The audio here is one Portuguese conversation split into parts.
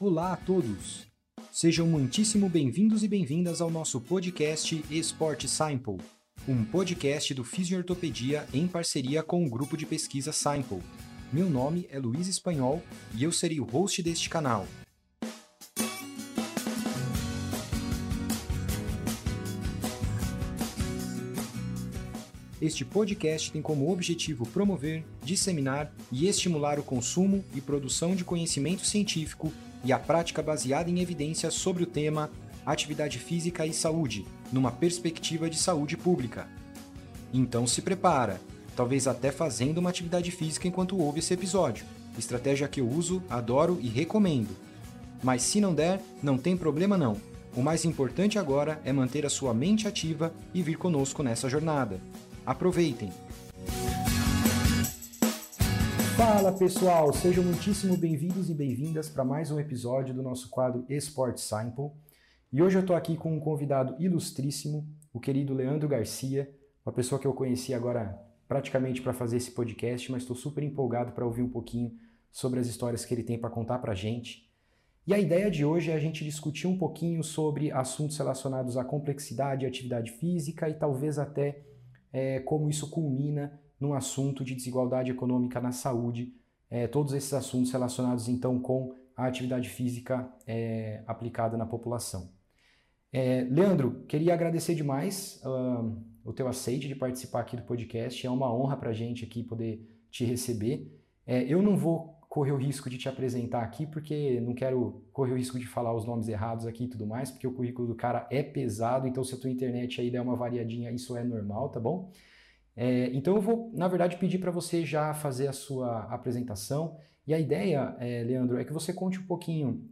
Olá a todos! Sejam muitíssimo bem-vindos e bem-vindas ao nosso podcast Esporte Simple, um podcast do Fisiortopedia em parceria com o grupo de pesquisa Simple. Meu nome é Luiz Espanhol e eu serei o host deste canal. Este podcast tem como objetivo promover, disseminar e estimular o consumo e produção de conhecimento científico e a prática baseada em evidências sobre o tema atividade física e saúde, numa perspectiva de saúde pública. Então se prepara, talvez até fazendo uma atividade física enquanto ouve esse episódio. Estratégia que eu uso, adoro e recomendo. Mas se não der, não tem problema não. O mais importante agora é manter a sua mente ativa e vir conosco nessa jornada. Aproveitem! Fala pessoal, sejam muitíssimo bem-vindos e bem-vindas para mais um episódio do nosso quadro Esporte Simple. E hoje eu estou aqui com um convidado ilustríssimo, o querido Leandro Garcia, uma pessoa que eu conheci agora praticamente para fazer esse podcast, mas estou super empolgado para ouvir um pouquinho sobre as histórias que ele tem para contar para a gente. E a ideia de hoje é a gente discutir um pouquinho sobre assuntos relacionados à complexidade, atividade física e talvez até é, como isso culmina num assunto de desigualdade econômica na saúde, é, todos esses assuntos relacionados então com a atividade física é, aplicada na população. É, Leandro, queria agradecer demais uh, o teu aceite de participar aqui do podcast, é uma honra para a gente aqui poder te receber. É, eu não vou correr o risco de te apresentar aqui, porque não quero correr o risco de falar os nomes errados aqui e tudo mais, porque o currículo do cara é pesado, então se a tua internet aí der uma variadinha, isso é normal, tá bom? É, então eu vou, na verdade, pedir para você já fazer a sua apresentação. E a ideia, é, Leandro, é que você conte um pouquinho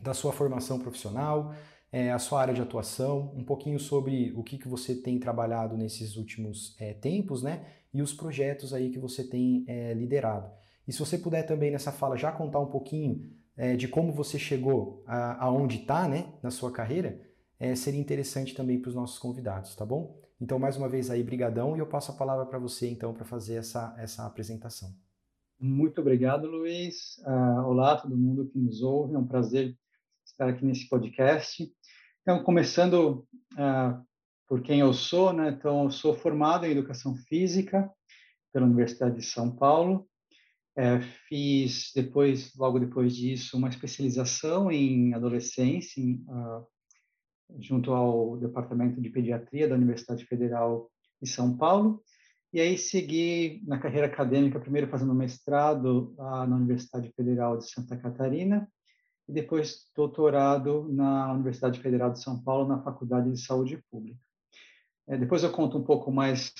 da sua formação profissional, é, a sua área de atuação, um pouquinho sobre o que, que você tem trabalhado nesses últimos é, tempos, né? E os projetos aí que você tem é, liderado. E se você puder também nessa fala já contar um pouquinho é, de como você chegou aonde está, né, na sua carreira, seria interessante também para os nossos convidados, tá bom? Então, mais uma vez aí, brigadão, e eu passo a palavra para você, então, para fazer essa, essa apresentação. Muito obrigado, Luiz. Uh, olá todo mundo que nos ouve, é um prazer estar aqui nesse podcast. Então, começando uh, por quem eu sou, né? Então, eu sou formado em Educação Física pela Universidade de São Paulo, é, fiz depois, logo depois disso, uma especialização em adolescência, em, uh, junto ao Departamento de Pediatria da Universidade Federal de São Paulo. E aí segui na carreira acadêmica, primeiro fazendo mestrado na Universidade Federal de Santa Catarina e depois doutorado na Universidade Federal de São Paulo, na Faculdade de Saúde Pública. É, depois eu conto um pouco mais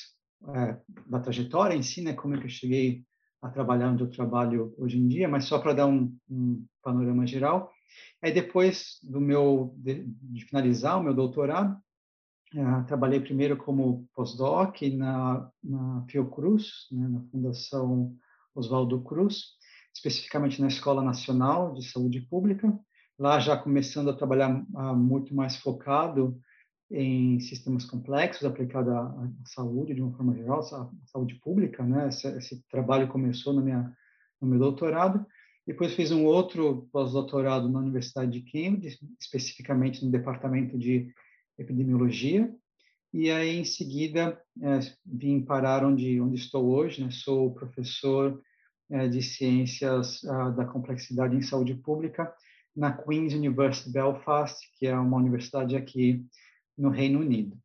é, da trajetória em si, né, como é que eu cheguei a trabalhar onde eu trabalho hoje em dia, mas só para dar um, um, panorama geral. Aí depois do meu de, de finalizar o meu doutorado, uh, trabalhei primeiro como postdoc na, na Fiocruz, né, na Fundação Oswaldo Cruz, especificamente na Escola Nacional de Saúde Pública. Lá já começando a trabalhar uh, muito mais focado em sistemas complexos aplicados à, à, saúde de uma forma geral, à saúde pública, né? Esse, esse, trabalho começou na minha no meu doutorado. Depois fiz um outro pós-doutorado na Universidade de Cambridge, especificamente no departamento de epidemiologia. E aí em seguida é, vim parar onde onde estou hoje, né? Sou professor é, de ciências ah, da complexidade em saúde pública na Queen's University Belfast, que é uma universidade aqui no Reino Unido.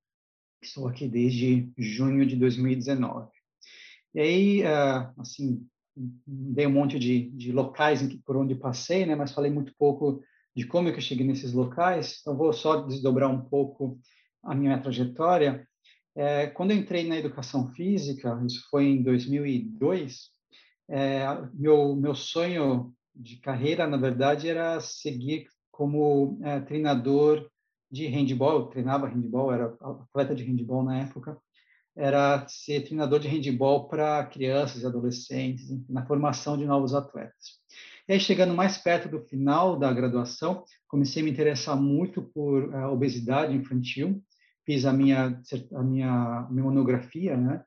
Estou aqui desde junho de 2019. E aí, ah, assim, dei um monte de, de locais que, por onde passei, né? Mas falei muito pouco de como é eu cheguei nesses locais. Então, vou só desdobrar um pouco a minha trajetória. É, quando eu entrei na educação física, isso foi em 2002, é, meu, meu sonho de carreira, na verdade, era seguir como é, treinador de handball, eu treinava handball, era atleta de handball na época, era ser treinador de handball para crianças e adolescentes, na formação de novos atletas. E aí, chegando mais perto do final da graduação, comecei a me interessar muito por uh, obesidade infantil, fiz a minha, a minha, minha monografia né,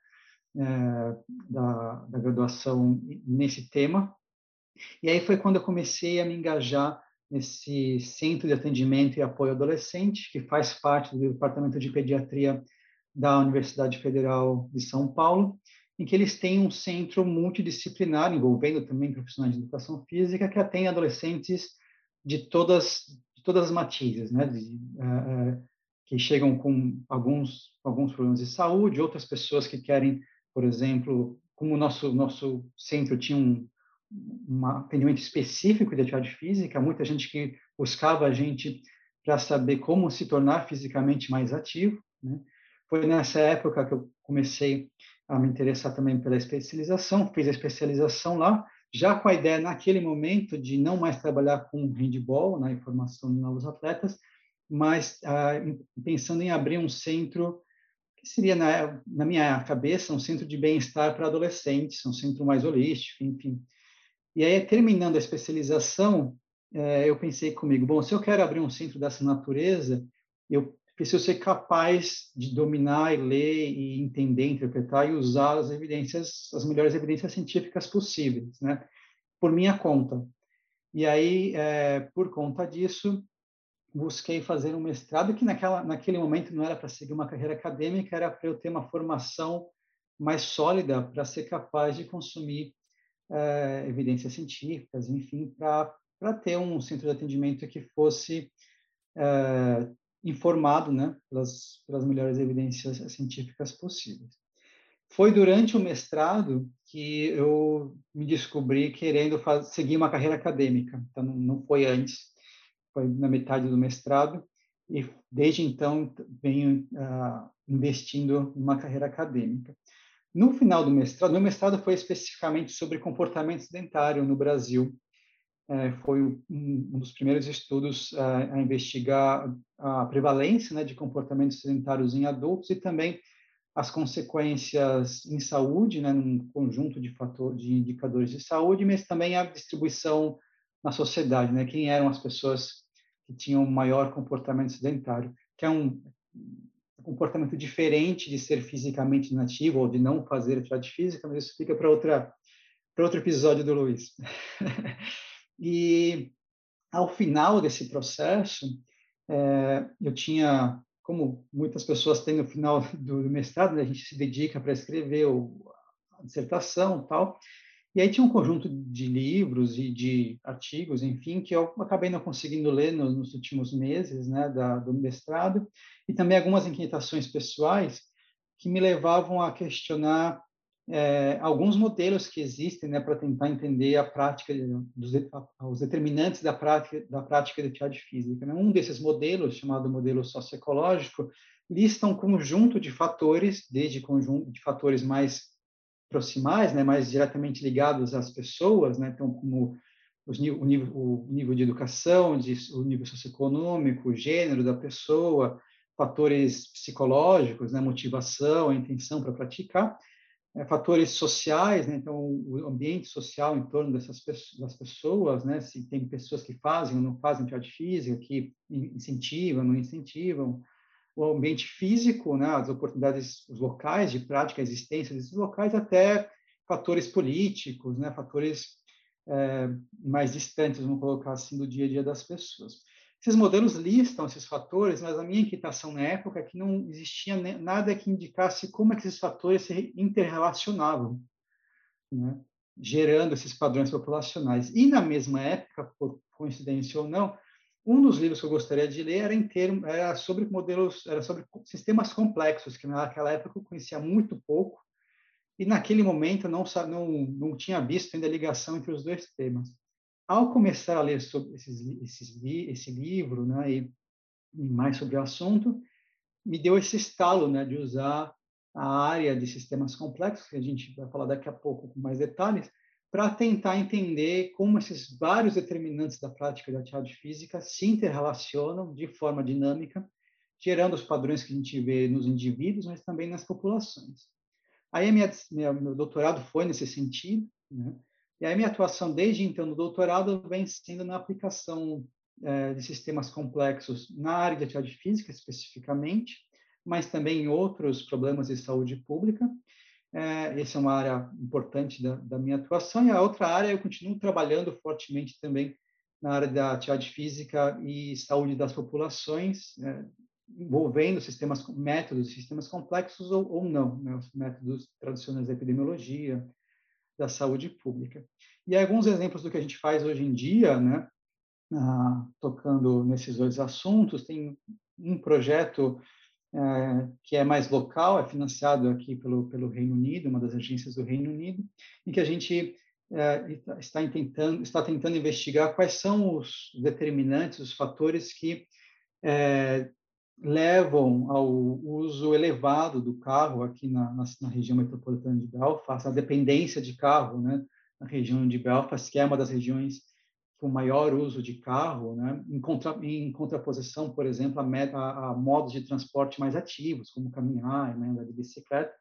uh, da, da graduação nesse tema, e aí foi quando eu comecei a me engajar esse centro de atendimento e apoio adolescente, que faz parte do Departamento de Pediatria da Universidade Federal de São Paulo, em que eles têm um centro multidisciplinar, envolvendo também profissionais de educação física, que atende adolescentes de todas, de todas as matizes, né? De, uh, uh, que chegam com alguns, alguns problemas de saúde, outras pessoas que querem, por exemplo, como o nosso, nosso centro tinha um, um atendimento específico de atividade física, muita gente que buscava a gente para saber como se tornar fisicamente mais ativo. Né? Foi nessa época que eu comecei a me interessar também pela especialização, fiz a especialização lá, já com a ideia naquele momento de não mais trabalhar com handball, na né, formação de novos atletas, mas ah, pensando em abrir um centro que seria na, na minha cabeça um centro de bem-estar para adolescentes, um centro mais holístico, enfim. E aí terminando a especialização, eh, eu pensei comigo, bom, se eu quero abrir um centro dessa natureza, eu preciso ser capaz de dominar e ler e entender, interpretar e usar as evidências, as melhores evidências científicas possíveis, né? Por minha conta. E aí, é, por conta disso, busquei fazer um mestrado que naquela, naquele momento não era para seguir uma carreira acadêmica, era para eu ter uma formação mais sólida para ser capaz de consumir é, evidências científicas, enfim, para ter um centro de atendimento que fosse é, informado né, pelas, pelas melhores evidências científicas possíveis. Foi durante o mestrado que eu me descobri querendo fazer, seguir uma carreira acadêmica. Então, não foi antes, foi na metade do mestrado. E desde então venho uh, investindo numa carreira acadêmica. No final do mestrado, meu mestrado foi especificamente sobre comportamento sedentário no Brasil foi um, dos primeiros estudos a, a investigar a prevalência né, de comportamentos sedentários em adultos e também as consequências em saúde, né, num conjunto de fatores, de indicadores de saúde, mas também a distribuição na sociedade, né, quem eram as pessoas que tinham maior comportamento sedentário, que é um comportamento diferente de ser fisicamente inativo ou de não fazer atividade física, mas isso fica para outra para outro episódio do Luiz. E ao final desse processo, é, eu tinha, como muitas pessoas têm no final do, mestrado, né, a gente se dedica para escrever o, a dissertação tal, e aí tinha um conjunto de livros e de artigos, enfim, que eu acabei não conseguindo ler nos, nos últimos meses né, da, do mestrado, e também algumas inquietações pessoais que me levavam a questionar é, alguns modelos que existem né, para tentar entender a prática, dos, os determinantes da prática, da prática de atividade física. Né? Um desses modelos, chamado modelo socioecológico, lista um conjunto de fatores, desde conjunto de fatores mais proximais, né, mais diretamente ligados às pessoas, né, então como os, o, nível, o nível de educação, de, o nível socioeconômico, o gênero da pessoa, fatores psicológicos, né, motivação, a intenção para praticar, fatores sociais, né? então o ambiente social em torno dessas pessoas, das pessoas, né? se tem pessoas que fazem ou não fazem atividade física, que incentivam, não incentivam, o ambiente físico, né? as oportunidades, os locais de prática, a existência desses locais, até fatores políticos, né? fatores é, mais distantes, vamos colocar assim, do dia a dia das pessoas. Esses modelos listam esses fatores, mas a minha inquietação na época é que não existia nada que indicasse como é que esses fatores se interrelacionavam, né? gerando esses padrões populacionais. E na mesma época, por coincidência ou não, um dos livros que eu gostaria de ler era, termo, era sobre modelos, era sobre sistemas complexos, que naquela época eu conhecia muito pouco, e naquele momento não, não, não tinha visto ainda a ligação entre os dois temas ao começar a ler sobre esses, esses, esse livro, né, e, mais sobre o assunto, me deu esse estalo, né, de usar a área de sistemas complexos, que a gente vai falar daqui a pouco com mais detalhes, para tentar entender como esses vários determinantes da prática da atividade física se interrelacionam de forma dinâmica, gerando os padrões que a gente vê nos indivíduos, mas também nas populações. Aí, minha, minha, meu doutorado foi nesse sentido, né? E aí minha atuação desde então no doutorado vem sendo na aplicação é, de sistemas complexos na área de atividade física especificamente, mas também em outros problemas de saúde pública. É, essa é uma área importante da, da, minha atuação. E a outra área eu continuo trabalhando fortemente também na área da atividade física e saúde das populações, né, envolvendo sistemas, métodos, sistemas complexos ou, ou não, né, os métodos tradicionais da epidemiologia, da saúde pública. E alguns exemplos do que a gente faz hoje em dia, né, tocando nesses dois assuntos, tem um projeto é, que é mais local, é financiado aqui pelo, pelo Reino Unido, uma das agências do Reino Unido, em que a gente é, está, tentando, está tentando investigar quais são os determinantes, os fatores que é, levam ao uso elevado do carro aqui na, na, na, região metropolitana de Belfast, a dependência de carro, né, na região de Belfast, que é uma das regiões com maior uso de carro, né, em, contra, em contraposição, por exemplo, a, a, a, modos de transporte mais ativos, como caminhar, né, andar de bicicleta.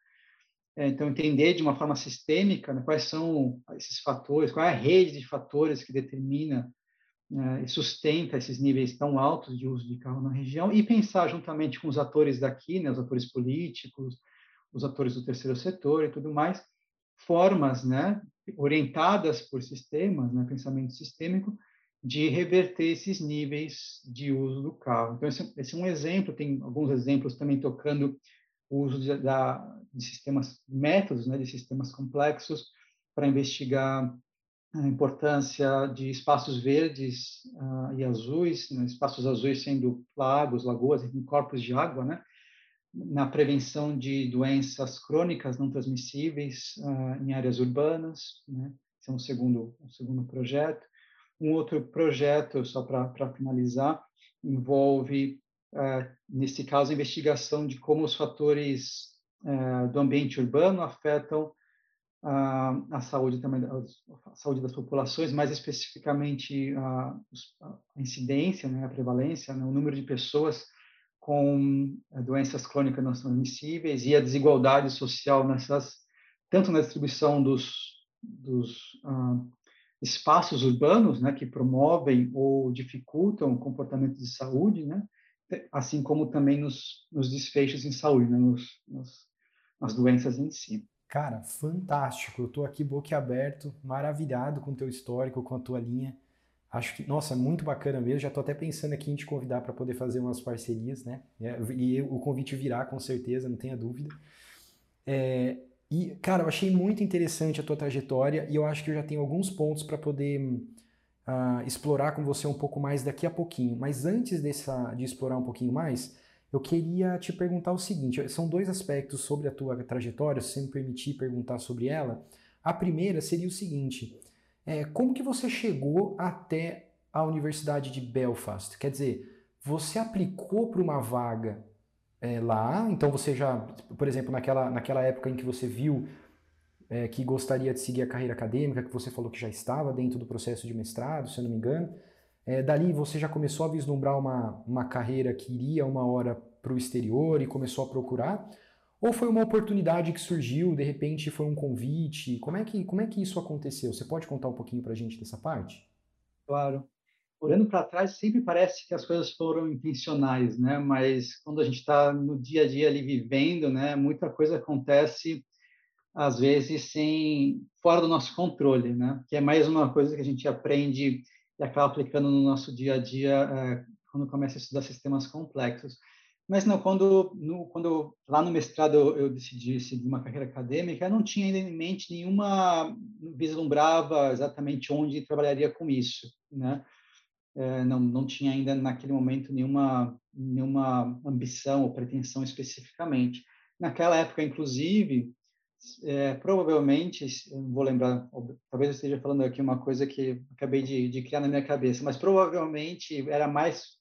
É, então, entender de uma forma sistêmica né, quais são esses fatores, qual é a rede de fatores que determina né, e sustenta esses níveis tão altos de uso de carro na região, e pensar juntamente com os atores daqui, né, os atores políticos, os atores do terceiro setor e tudo mais, formas né, orientadas por sistemas, né, pensamento sistêmico, de reverter esses níveis de uso do carro. Então, esse, esse é um exemplo, tem alguns exemplos também tocando o uso de, da, de sistemas, métodos né, de sistemas complexos para investigar a importância de espaços verdes uh, e azuis, né, espaços azuis sendo lagos, lagoas, corpos de água, né, na prevenção de doenças crônicas não transmissíveis uh, em áreas urbanas, né, esse é um segundo, um segundo projeto. Um outro projeto, só para finalizar, envolve uh, nesse caso, a investigação de como os fatores do ambiente urbano afetam a saúde também, a saúde das populações, mais especificamente a incidência, né, a prevalência, né, o número de pessoas com eh, doenças crônicas não transmissíveis e a desigualdade social nessas, tanto na distribuição dos, dos espaços urbanos, né, que promovem ou dificultam o comportamento de saúde, né, assim como também nos, nos desfechos em saúde, né? nos, nos, nas doenças em si. Cara, fantástico. Eu estou aqui boquiaberto, maravilhado com o teu histórico, com a tua linha. Acho que, nossa, muito bacana mesmo. Já estou até pensando aqui em te convidar para poder fazer umas parcerias, né? É, e o convite virá, com certeza, não tenha dúvida. É, e, cara, eu achei muito interessante a tua trajetória e eu acho que eu já tenho alguns pontos para poder uh, explorar com você um pouco mais daqui a pouquinho. Mas antes dessa, de explorar um pouquinho mais, eu queria te perguntar o seguinte: são dois aspectos sobre a tua trajetória, se você me permitir perguntar sobre ela. A primeira seria o seguinte: é, como que você chegou até a Universidade de Belfast? Quer dizer, você aplicou para uma vaga é, lá, então você já, por exemplo, naquela, naquela época em que você viu é, que gostaria de seguir a carreira acadêmica, que você falou que já estava dentro do processo de mestrado, se eu não me engano. É, dali você já começou a vislumbrar uma, uma carreira que iria uma hora para o exterior e começou a procurar? Ou foi uma oportunidade que surgiu, de repente foi um convite? Como é que, como é que isso aconteceu? Você pode contar um pouquinho para a gente dessa parte? Claro. Olhando para trás, sempre parece que as coisas foram intencionais, né? Mas quando a gente está no dia a dia ali vivendo, né, muita coisa acontece às vezes sem fora do nosso controle, né? Que é mais uma coisa que a gente aprende acaba aplicando no nosso dia a dia é, quando começa a estudar sistemas complexos. Mas não, quando no, quando lá no mestrado eu, eu, decidi seguir uma carreira acadêmica, eu não tinha ainda em mente nenhuma vislumbrava exatamente onde trabalharia com isso, né? É, não não tinha ainda naquele momento nenhuma nenhuma ambição ou pretensão especificamente. Naquela época, inclusive, é, provavelmente, vou lembrar, talvez eu esteja falando aqui uma coisa que acabei de, de criar na minha cabeça, mas provavelmente era mais,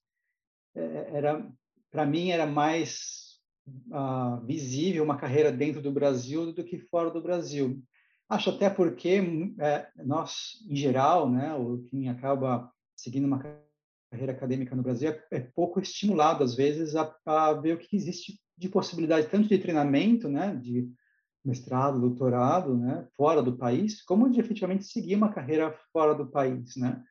é, era para mim era mais uh, visível uma carreira dentro do Brasil do que fora do Brasil. Acho até porque é, nós, em geral, né, o quem acaba seguindo uma carreira acadêmica no Brasil é, é pouco estimulado às vezes a, a ver o que existe de possibilidade tanto de treinamento, né, de mestrado, doutorado, né, fora do país, como de efetivamente seguir uma carreira fora do país, né?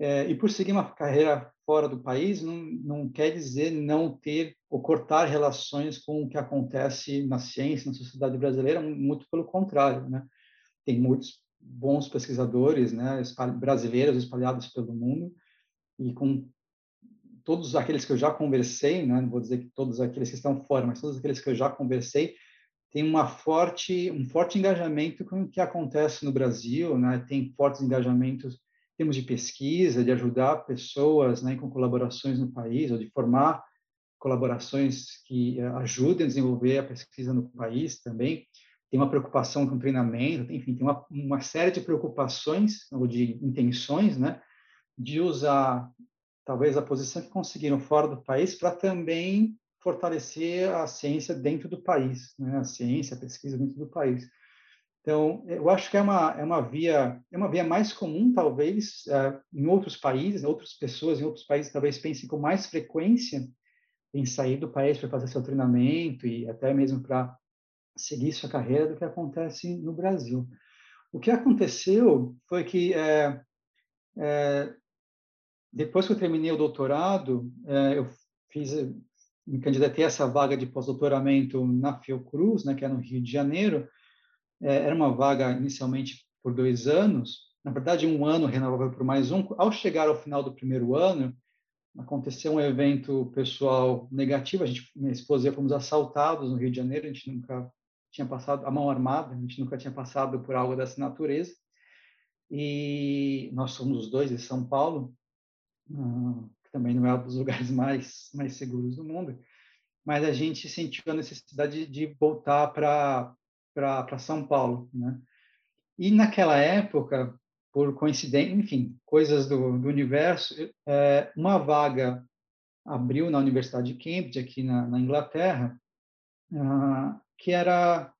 É, e por seguir uma carreira fora do país não, não quer dizer não ter ou cortar relações com o que acontece na ciência, na sociedade brasileira, muito pelo contrário, né? Tem muitos bons pesquisadores, né, brasileiros espalhados pelo mundo, e com todos aqueles que eu já conversei, né, não vou dizer que todos aqueles que estão fora, mas todos aqueles que eu já conversei, tem uma forte, um forte engajamento com o que acontece no Brasil, né, tem fortes engajamentos em termos de pesquisa, de ajudar pessoas né, com colaborações no país, ou de formar colaborações que eh, ajudem a desenvolver a pesquisa no país também. Tem uma preocupação com treinamento, enfim, tem uma, uma série de preocupações ou de intenções, né, de usar talvez a posição que conseguiram fora do país para também fortalecer a ciência dentro do país, né? a ciência, a pesquisa dentro do país. Então, eu acho que é uma, é uma via é uma via mais comum, talvez, uh, em outros países, outras pessoas em outros países talvez pensem com mais frequência em sair do país para fazer seu treinamento e até mesmo para seguir sua carreira do que acontece no Brasil. O que aconteceu foi que é, é, depois que eu terminei o doutorado, é, eu fiz, me candidatei a essa vaga de pós-doutoramento na Fiocruz, né, que é no Rio de Janeiro. É, era uma vaga inicialmente por dois anos, na verdade um ano renovável por mais um. Ao chegar ao final do primeiro ano, aconteceu um evento pessoal negativo. A gente, minha esposa e eu fomos assaltados no Rio de Janeiro. A gente nunca tinha passado a mão armada, a gente nunca tinha passado por algo dessa natureza. E nós somos os dois de São Paulo que também não é um dos lugares mais, mais seguros do mundo, mas a gente sentiu a necessidade de voltar para São Paulo. Né? E naquela época, por coincidência, enfim, coisas do, do universo, é, uma vaga abriu na Universidade de Cambridge, aqui na, na Inglaterra, uh, que era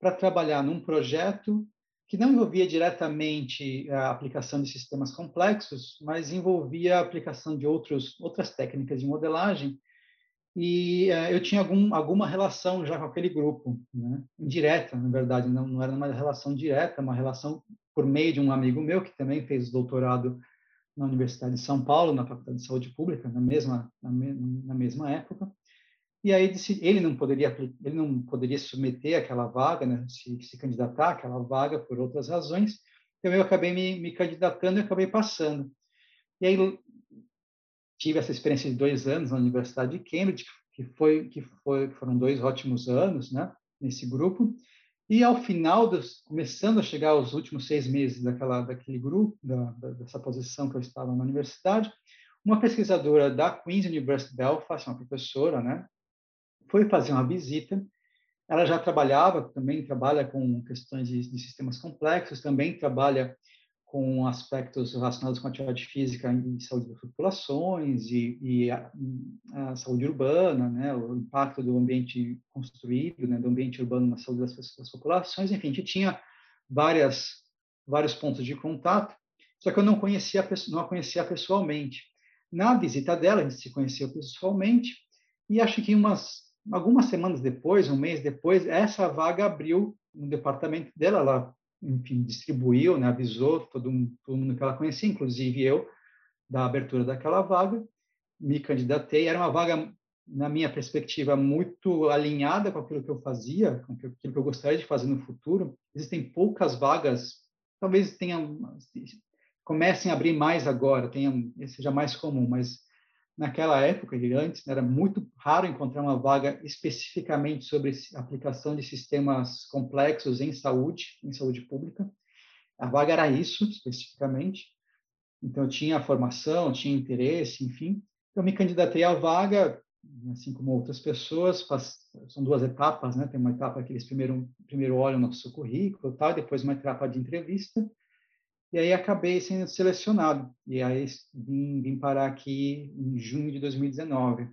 para trabalhar num projeto que não envolvia diretamente a aplicação de sistemas complexos, mas envolvia a aplicação de outros, outras técnicas de modelagem. E uh, eu tinha algum, alguma relação já com aquele grupo, né? indireta, na verdade, não, não era uma relação direta, uma relação por meio de um amigo meu que também fez doutorado na Universidade de São Paulo, na Faculdade de Saúde Pública, na mesma, na, me, na mesma época. E aí ele não poderia ele não poderia submeter aquela vaga, né, se, se candidatar àquela vaga por outras razões. Então eu acabei me, me candidatando e acabei passando. E aí tive essa experiência de dois anos na Universidade de Cambridge, que foi que foi que foram dois ótimos anos, né, nesse grupo. E ao final, dos, começando a chegar aos últimos seis meses daquela daquele grupo, da, da, dessa posição que eu estava na universidade, uma pesquisadora da Queen's University Belfast, uma professora, né, foi fazer uma visita. Ela já trabalhava, também trabalha com questões de, de sistemas complexos, também trabalha com aspectos relacionados com atividade física e saúde das populações e, e a, a, saúde urbana, né, o impacto do ambiente construído, né, do ambiente urbano na saúde das, das populações, enfim, a gente tinha várias vários pontos de contato, só que eu não conhecia não a conhecia pessoalmente. Na visita dela, a gente se conheceu pessoalmente e acho que umas algumas semanas depois, um mês depois, essa vaga abriu no departamento dela, ela, enfim, distribuiu, né, avisou todo, mundo que ela conhecia, inclusive eu, da abertura daquela vaga, me candidatei, era uma vaga, na minha perspectiva, muito alinhada com aquilo que eu fazia, com aquilo que eu gostaria de fazer no futuro. Existem poucas vagas, talvez tenham, comecem a abrir mais agora, tenha, seja mais comum, mas naquela época e antes era muito raro encontrar uma vaga especificamente sobre aplicação de sistemas complexos em saúde, em saúde pública. A vaga era isso especificamente. Então eu tinha formação, tinha interesse, enfim. Eu me candidatei à vaga, assim como outras pessoas. São duas etapas, né? Tem uma etapa que eles primeiro primeiro olham o nosso currículo, tal, depois uma etapa de entrevista e aí acabei sendo selecionado. E aí vim, vim parar aqui em junho de 2019.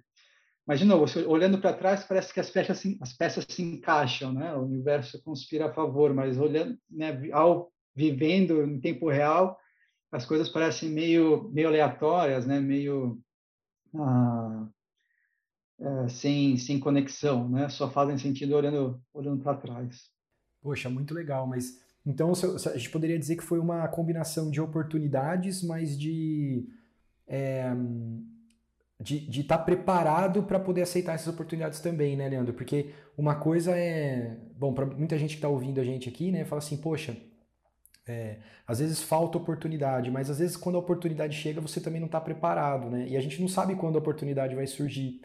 Mas, de novo, olhando para trás, parece que as peças, as peças se encaixam, né? O universo conspira a favor, mas olhando, né, ao vivendo em tempo real, as coisas parecem meio, meio aleatórias, né? Meio ah, é, sem, sem conexão, né? Só fazem sentido olhando, olhando para trás. Poxa, muito legal, mas então, a gente poderia dizer que foi uma combinação de oportunidades, mas de é, de estar tá preparado para poder aceitar essas oportunidades também, né, Leandro? Porque uma coisa é, bom, para muita gente que está ouvindo a gente aqui, né, fala assim, poxa, é, às vezes falta oportunidade, mas às vezes quando a oportunidade chega você também não está preparado, né? E a gente não sabe quando a oportunidade vai surgir.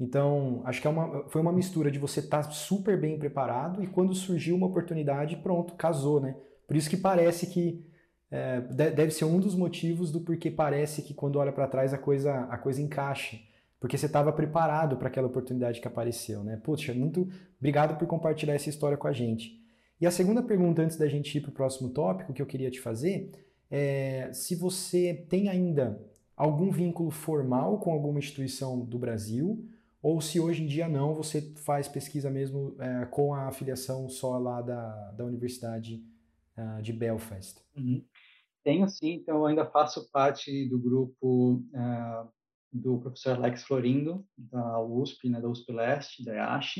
Então, acho que é uma, foi uma mistura de você estar tá super bem preparado e quando surgiu uma oportunidade, pronto, casou, né? Por isso que parece que é, deve ser um dos motivos do porquê parece que quando olha para trás a coisa, a coisa encaixa. Porque você estava preparado para aquela oportunidade que apareceu, né? Puxa, muito obrigado por compartilhar essa história com a gente. E a segunda pergunta, antes da gente ir para o próximo tópico, que eu queria te fazer, é se você tem ainda algum vínculo formal com alguma instituição do Brasil, ou se hoje em dia não, você faz pesquisa mesmo é, com a afiliação só lá da, da Universidade uh, de Belfast. Uhum. Tenho sim, então ainda faço parte do grupo uh, do professor Alex Florindo, da USP, né, da USP Leste, da IASH,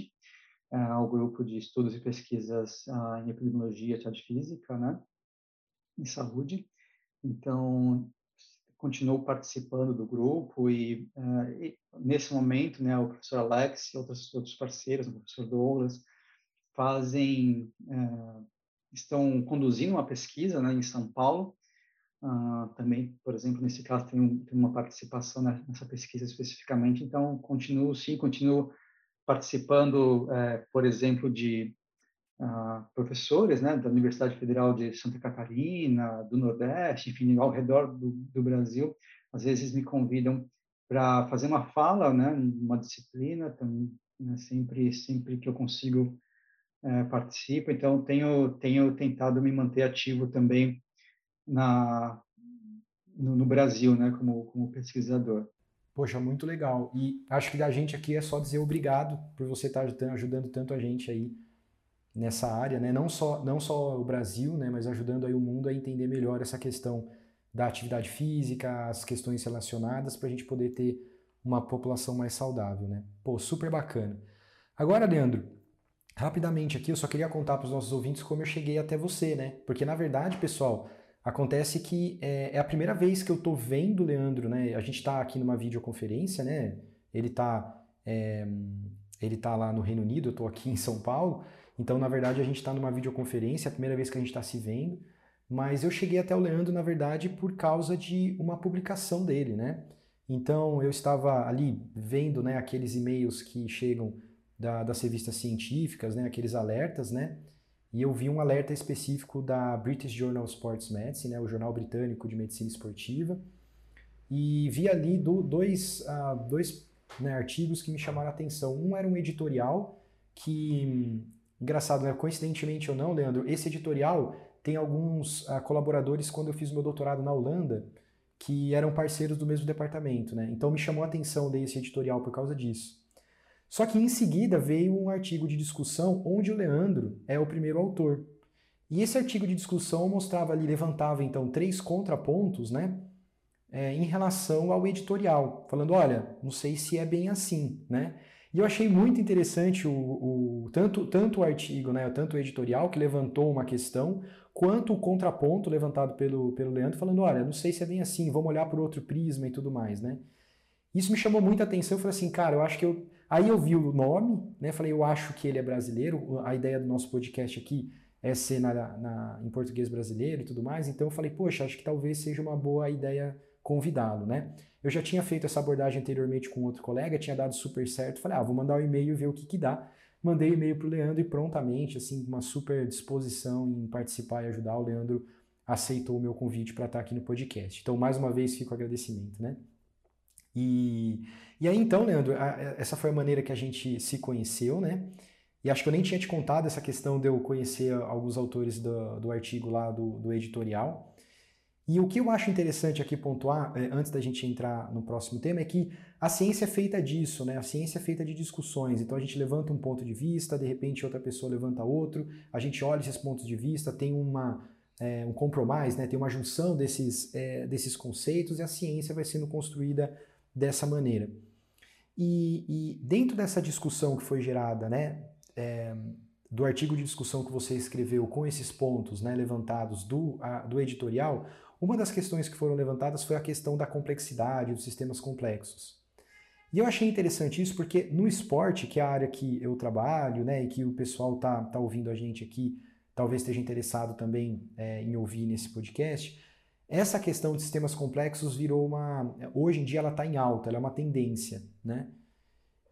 uh, o grupo de estudos e pesquisas em epidemiologia e física, né, em saúde. Então, continuo participando do grupo e, uh, e, nesse momento, né, o professor Alex e outros, outros parceiros, o professor Douglas, fazem, uh, estão conduzindo uma pesquisa né, em São Paulo. Uh, também, por exemplo, nesse caso, tem, um, tem uma participação nessa pesquisa especificamente. Então, continuo, sim, continuo participando, uh, por exemplo, de professores né, da Universidade Federal de Santa Catarina, do Nordeste, enfim, ao redor do, do Brasil, às vezes me convidam para fazer uma fala, né, uma disciplina, também, né, sempre, sempre que eu consigo é, participo. Então, tenho, tenho tentado me manter ativo também na, no, no Brasil, né, como, como pesquisador. Poxa, muito legal. E acho que da gente aqui é só dizer obrigado por você estar ajudando tanto a gente aí nessa área, né? Não só, não só o Brasil, né? Mas ajudando aí o mundo a entender melhor essa questão da atividade física, as questões relacionadas, para a gente poder ter uma população mais saudável, né? Pô, super bacana. Agora, Leandro, rapidamente aqui, eu só queria contar para os nossos ouvintes como eu cheguei até você, né? Porque na verdade, pessoal, acontece que é, é a primeira vez que eu tô vendo o Leandro, né? A gente está aqui numa videoconferência, né? Ele está é, ele tá lá no Reino Unido, eu estou aqui em São Paulo. Então, na verdade, a gente está numa videoconferência, é a primeira vez que a gente está se vendo, mas eu cheguei até o Leandro, na verdade, por causa de uma publicação dele, né? Então, eu estava ali vendo né, aqueles e-mails que chegam da, das revistas científicas, né, aqueles alertas, né? E eu vi um alerta específico da British Journal of Sports Medicine, né, o jornal britânico de medicina esportiva, e vi ali do, dois, uh, dois né, artigos que me chamaram a atenção. Um era um editorial que Engraçado, né? Coincidentemente ou não, Leandro, esse editorial tem alguns uh, colaboradores quando eu fiz meu doutorado na Holanda que eram parceiros do mesmo departamento, né? Então me chamou a atenção desse editorial por causa disso. Só que em seguida veio um artigo de discussão onde o Leandro é o primeiro autor. E esse artigo de discussão mostrava ali, levantava então três contrapontos, né? É, em relação ao editorial, falando, olha, não sei se é bem assim, né? E eu achei muito interessante o, o, tanto, tanto o artigo, né, tanto o editorial que levantou uma questão, quanto o contraponto levantado pelo, pelo Leandro, falando, olha, não sei se é bem assim, vamos olhar por outro prisma e tudo mais, né? Isso me chamou muita atenção, eu falei assim, cara, eu acho que eu... Aí eu vi o nome, né, falei, eu acho que ele é brasileiro, a ideia do nosso podcast aqui é ser na, na, em português brasileiro e tudo mais, então eu falei, poxa, acho que talvez seja uma boa ideia convidá-lo, né? Eu já tinha feito essa abordagem anteriormente com outro colega, tinha dado super certo. Falei, ah, vou mandar o um e-mail e ver o que, que dá. Mandei e-mail para o Leandro e prontamente, assim, uma super disposição em participar e ajudar, o Leandro aceitou o meu convite para estar aqui no podcast. Então, mais uma vez, fico agradecimento, né? E, e aí, então, Leandro, a, essa foi a maneira que a gente se conheceu, né? E acho que eu nem tinha te contado essa questão de eu conhecer alguns autores do, do artigo lá do, do editorial. E o que eu acho interessante aqui pontuar, é, antes da gente entrar no próximo tema, é que a ciência é feita disso, né? A ciência é feita de discussões. Então a gente levanta um ponto de vista, de repente outra pessoa levanta outro, a gente olha esses pontos de vista, tem uma, é, um compromisso, né? tem uma junção desses, é, desses conceitos e a ciência vai sendo construída dessa maneira. E, e dentro dessa discussão que foi gerada, né? É, do artigo de discussão que você escreveu com esses pontos né, levantados do, a, do editorial, uma das questões que foram levantadas foi a questão da complexidade dos sistemas complexos. E eu achei interessante isso porque no esporte, que é a área que eu trabalho, né, e que o pessoal tá, tá ouvindo a gente aqui talvez esteja interessado também é, em ouvir nesse podcast, essa questão de sistemas complexos virou uma. Hoje em dia ela está em alta, ela é uma tendência. Né?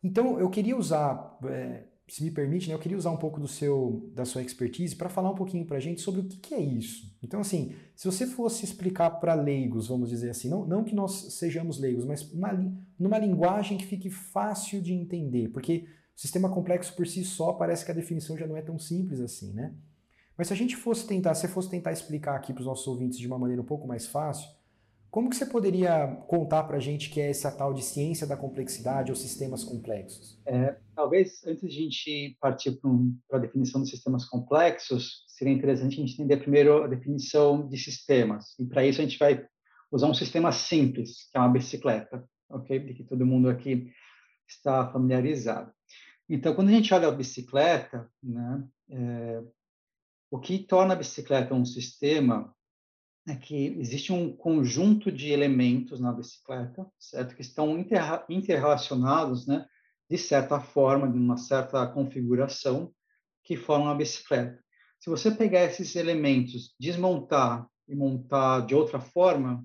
Então eu queria usar, é, se me permite, né, eu queria usar um pouco do seu, da sua expertise para falar um pouquinho para a gente sobre o que, que, é isso. Então, assim, se você fosse explicar para leigos, vamos dizer assim, não, não que nós sejamos leigos, mas uma, numa linguagem que fique fácil de entender, porque o sistema complexo por si só parece que a definição já não é tão simples assim, né? Mas se a gente fosse tentar, se fosse tentar explicar aqui para os nossos ouvintes de uma maneira um pouco mais fácil, como que você poderia contar para a gente que é essa tal de ciência da complexidade ou sistemas complexos? É, talvez antes de a gente partir para um, a definição de sistemas complexos, seria interessante a gente entender primeiro a definição de sistemas. E para isso a gente vai usar um sistema simples, que é uma bicicleta, ok? De que todo mundo aqui está familiarizado. Então, quando a gente olha a bicicleta, né, é, o que torna a bicicleta um sistema é que existe um conjunto de elementos na bicicleta, certo, que estão interrelacionados, né, de certa forma, de uma certa configuração, que formam a bicicleta. Se você pegar esses elementos, desmontar e montar de outra forma,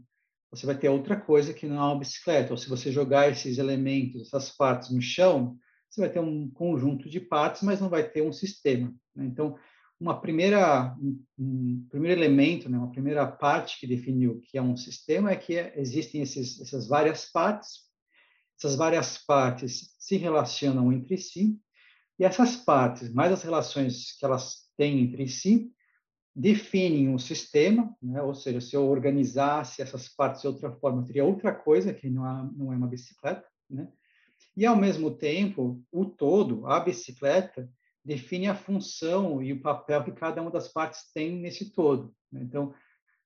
você vai ter outra coisa que não é uma bicicleta. Ou se você jogar esses elementos, essas partes no chão, você vai ter um conjunto de partes, mas não vai ter um sistema. Né? Então, uma primeira um, primeiro elemento, né, uma primeira parte que definiu que é um sistema é que existem esses, essas várias partes. Essas várias partes se relacionam entre si e essas partes, mais as relações que elas têm entre si, definem um sistema, né? ou seja, se eu organizasse essas partes de outra forma, teria outra coisa que não é, não é uma bicicleta, né? E, ao mesmo tempo, o todo, a bicicleta, define a função e o papel que cada uma das partes tem nesse todo. Né? Então,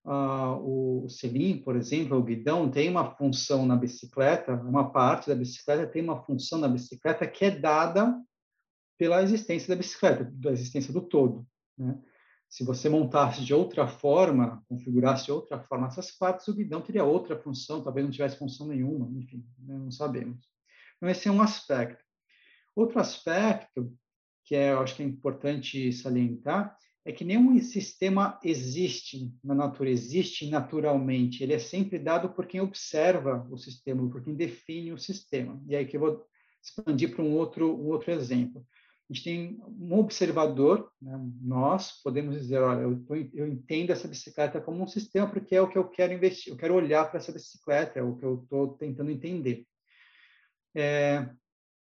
uh, o selim, por exemplo, o guidão, tem uma função na bicicleta, uma parte da bicicleta tem uma função na bicicleta que é dada pela existência da bicicleta, da existência do todo. Né? Se você montasse de outra forma, configurasse de outra forma essas partes, o guidão teria outra função, talvez não tivesse função nenhuma, enfim, né? não sabemos. Então, esse é um aspecto. Outro aspecto, que é, eu acho que é importante salientar, é que nenhum sistema existe na natureza, existe naturalmente. Ele é sempre dado por quem observa o sistema, por quem define o sistema. E aí que eu vou expandir para um outro, um outro exemplo. A gente tem um observador, né? nós podemos dizer, olha, eu, tô, eu entendo essa bicicleta como um sistema porque é o que eu quero investir, eu quero olhar para essa bicicleta, é o que eu estou tentando entender. É,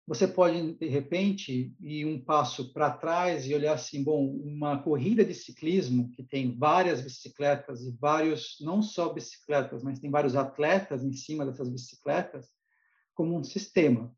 você pode, de repente, ir um passo para trás e olhar assim, bom, uma corrida de ciclismo que tem várias bicicletas e vários, não só bicicletas, mas tem vários atletas em cima dessas bicicletas, como um sistema.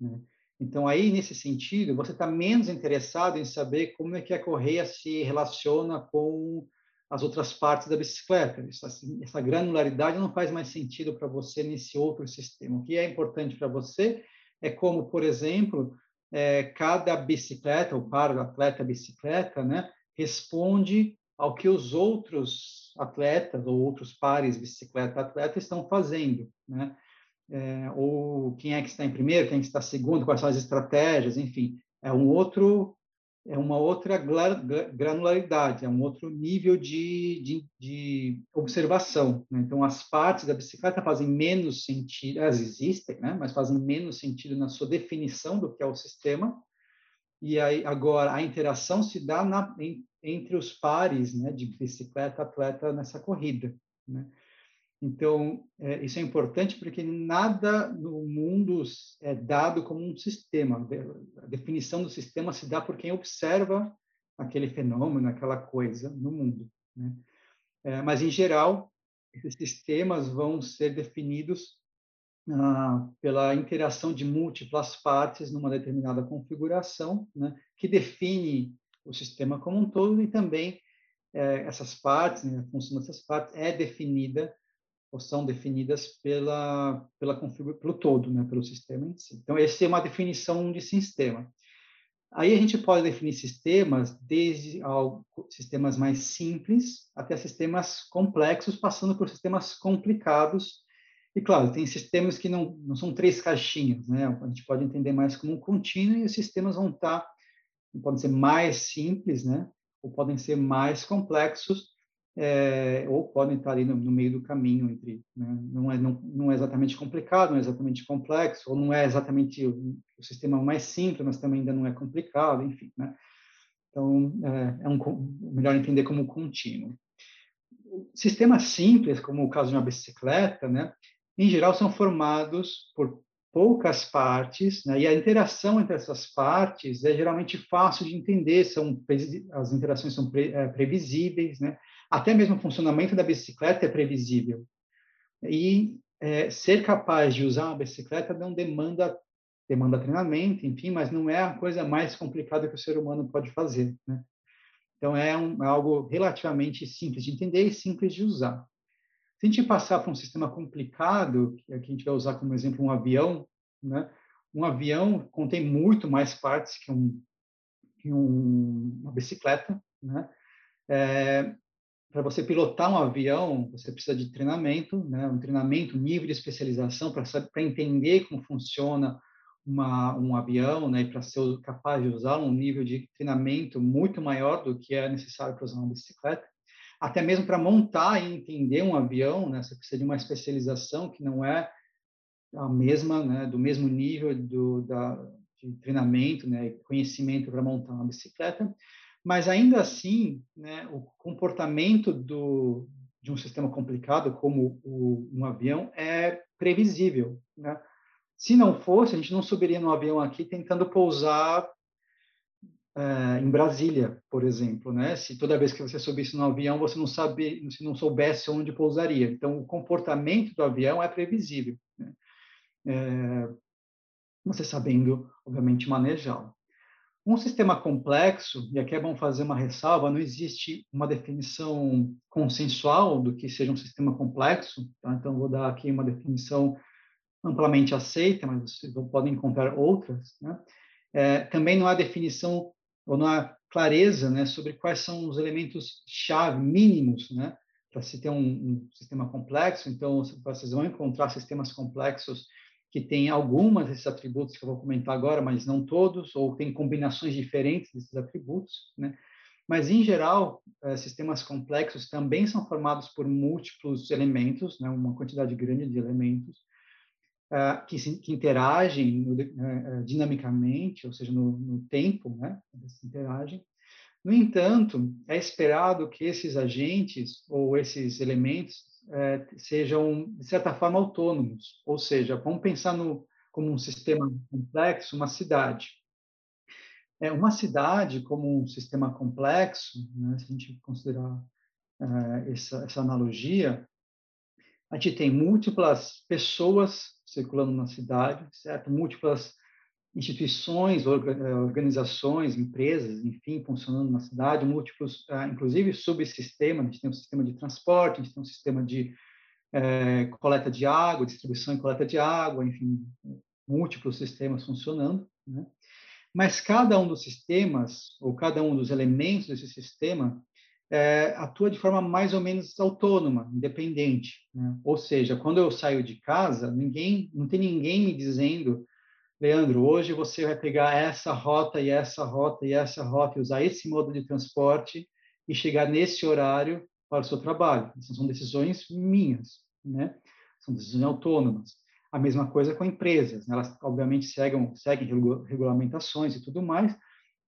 Né? Então, aí, nesse sentido, você está menos interessado em saber como é que a correia se relaciona com as outras partes da bicicleta. Essa, essa granularidade não faz mais sentido para você nesse outro sistema. O que é importante para você é como, por exemplo, é, cada bicicleta, o par do atleta bicicleta, né, responde ao que os outros atletas ou outros pares bicicleta-atleta estão fazendo, né? É, ou quem é que está em primeiro, quem é que está segundo, quais são as estratégias, enfim, é um outro é uma outra granularidade, é um outro nível de, de, de observação. Né? Então, as partes da bicicleta fazem menos sentido, elas existem, né? mas fazem menos sentido na sua definição do que é o sistema. E aí, agora, a interação se dá na, em, entre os pares né, de bicicleta-atleta nessa corrida. Né? Então, é, isso é importante porque nada no mundo é dado como um sistema. A definição do sistema se dá por quem observa aquele fenômeno, aquela coisa no mundo. Né? É, mas, em geral, esses sistemas vão ser definidos ah, pela interação de múltiplas partes numa determinada configuração, né, que define o sistema como um todo e também é, essas partes, né, a função dessas partes é definida ou são definidas pela, pela pelo todo, né, pelo sistema em si. Então, essa é uma definição de sistema. Aí a gente pode definir sistemas desde ao, sistemas mais simples até sistemas complexos, passando por sistemas complicados. E, claro, tem sistemas que não, não são três caixinhas, né? A gente pode entender mais como um contínuo e os sistemas vão estar, podem ser mais simples, né? ou podem ser mais complexos, é, ou podem estar ali no, no meio do caminho entre, né? não, é, não, não, é exatamente complicado, não é exatamente complexo, ou não é exatamente o, o, sistema mais simples, mas também ainda não é complicado, enfim, né? Então, é, é um, melhor entender como contínuo. Sistemas simples, como o caso de uma bicicleta, né? Em geral, são formados por poucas partes, né? e a interação entre essas partes é geralmente fácil de entender, são as interações são pre, é, previsíveis, né? Até mesmo o funcionamento da bicicleta é previsível. E é, ser capaz de usar uma bicicleta não demanda demanda treinamento, enfim, mas não é a coisa mais complicada que o ser humano pode fazer, né? Então é, um, é algo relativamente simples de entender e simples de usar. Se a gente passar para um sistema complicado, que a gente vai usar como exemplo um avião, né? Um avião contém muito mais partes que, um, que um, uma bicicleta, né? É, para você pilotar um avião, você precisa de treinamento, né? Um treinamento, nível de especialização para entender como funciona uma, um avião, né? E para ser capaz de usar um nível de treinamento muito maior do que é necessário para usar uma bicicleta. Até mesmo para montar e entender um avião, né, você precisa de uma especialização que não é a mesma, né, do mesmo nível do, da, de treinamento, né, conhecimento para montar uma bicicleta, mas ainda assim, né, o comportamento do, de um sistema complicado como o, um avião é previsível, né? Se não fosse, a gente não subiria no avião aqui tentando pousar uh, em Brasília, por exemplo, né? Se toda vez que você subisse no avião você não sabe, se não soubesse onde pousaria, então o comportamento do avião é previsível, né? é, você sabendo, obviamente, manejá-lo. Um sistema complexo, e aqui é bom fazer uma ressalva, não existe uma definição consensual do que seja um sistema complexo, tá? então vou dar aqui uma definição amplamente aceita, mas vocês podem encontrar outras. Né? É, também não há definição ou não há clareza né, sobre quais são os elementos chave mínimos né, para se ter um, um, sistema complexo. Então, vocês vão encontrar sistemas complexos que têm algumas desses atributos que eu vou comentar agora, mas não todos, ou tem combinações diferentes desses atributos. Né? Mas, em geral, eh, sistemas complexos também são formados por múltiplos elementos, né, uma quantidade grande de elementos, uh, que, se, que, interagem no, uh, dinamicamente, ou seja, no, no tempo, né, eles interagem. No entanto, é esperado que esses agentes ou esses elementos uh, sejam, de certa forma, autônomos, ou seja, vamos pensar no, como um sistema complexo, uma cidade. É uma cidade como um sistema complexo, né, se a gente considerar essa, essa analogia, a gente tem múltiplas pessoas circulando na cidade, certo? Múltiplas instituições, eh, organizações, empresas, enfim, funcionando na cidade, múltiplos, ah, inclusive subsistemas, a gente tem um sistema de transporte, a gente tem um sistema de é, coleta de água, distribuição e coleta de água, enfim, múltiplos sistemas funcionando, né? Mas cada um dos sistemas, ou cada um dos elementos desse sistema, é, atua de forma mais ou menos autônoma, independente. Né? Ou seja, quando eu saio de casa, ninguém, não tem ninguém me dizendo, Leandro, hoje você vai pegar essa rota e essa rota e essa rota e usar esse modo de transporte e chegar nesse horário para o seu trabalho. Essas são decisões minhas, né? São decisões autônomas. A mesma coisa com empresas, né? elas obviamente seguem, seguem regulamentações e tudo mais,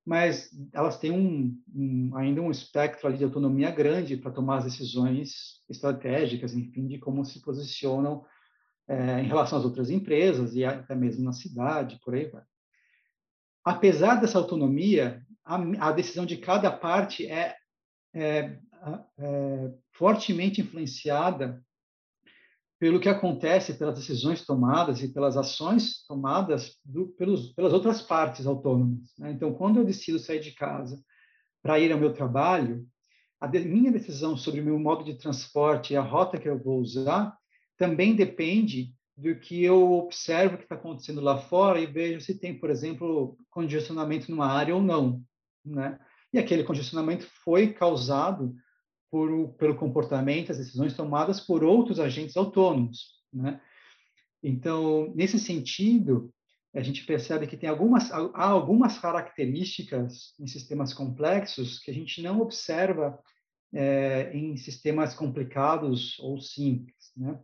mas elas têm um, um, ainda um espectro de autonomia grande para tomar as decisões estratégicas, enfim, de como se posicionam é, em relação às outras empresas e até mesmo na cidade, por aí vai. Apesar dessa autonomia, a, a decisão de cada parte é, é, é fortemente influenciada pelo que acontece, pelas decisões tomadas e pelas ações tomadas do, pelos, pelas outras partes autônomas. Né? Então, quando eu decido sair de casa para ir ao meu trabalho, a de, minha decisão sobre o meu modo de transporte e a rota que eu vou usar também depende do que eu observo que está acontecendo lá fora e vejo se tem, por exemplo, congestionamento numa área ou não. Né? E aquele congestionamento foi causado por, pelo comportamento, as decisões tomadas por outros agentes autônomos. Né? Então, nesse sentido, a gente percebe que tem algumas, há algumas características em sistemas complexos que a gente não observa é, em sistemas complicados ou simples. Né?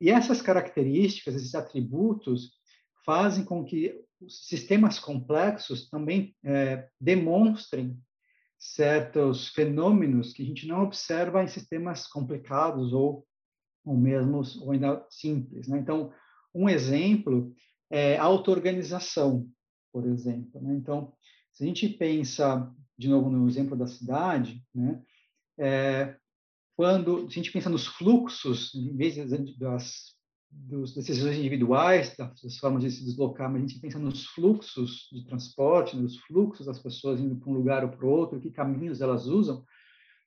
E essas características, esses atributos, fazem com que sistemas complexos também é, demonstrem certos fenômenos que a gente não observa em sistemas complicados ou, ou mesmo ou ainda simples. Né? Então, um exemplo é auto-organização, por exemplo. Né? Então, se a gente pensa, de novo, no exemplo da cidade, né? É, quando a gente pensa nos fluxos, em vez das, das decisões individuais, das formas de se deslocar, mas a gente pensa nos fluxos de transporte, nos fluxos das pessoas indo para um lugar ou para outro, que caminhos elas usam,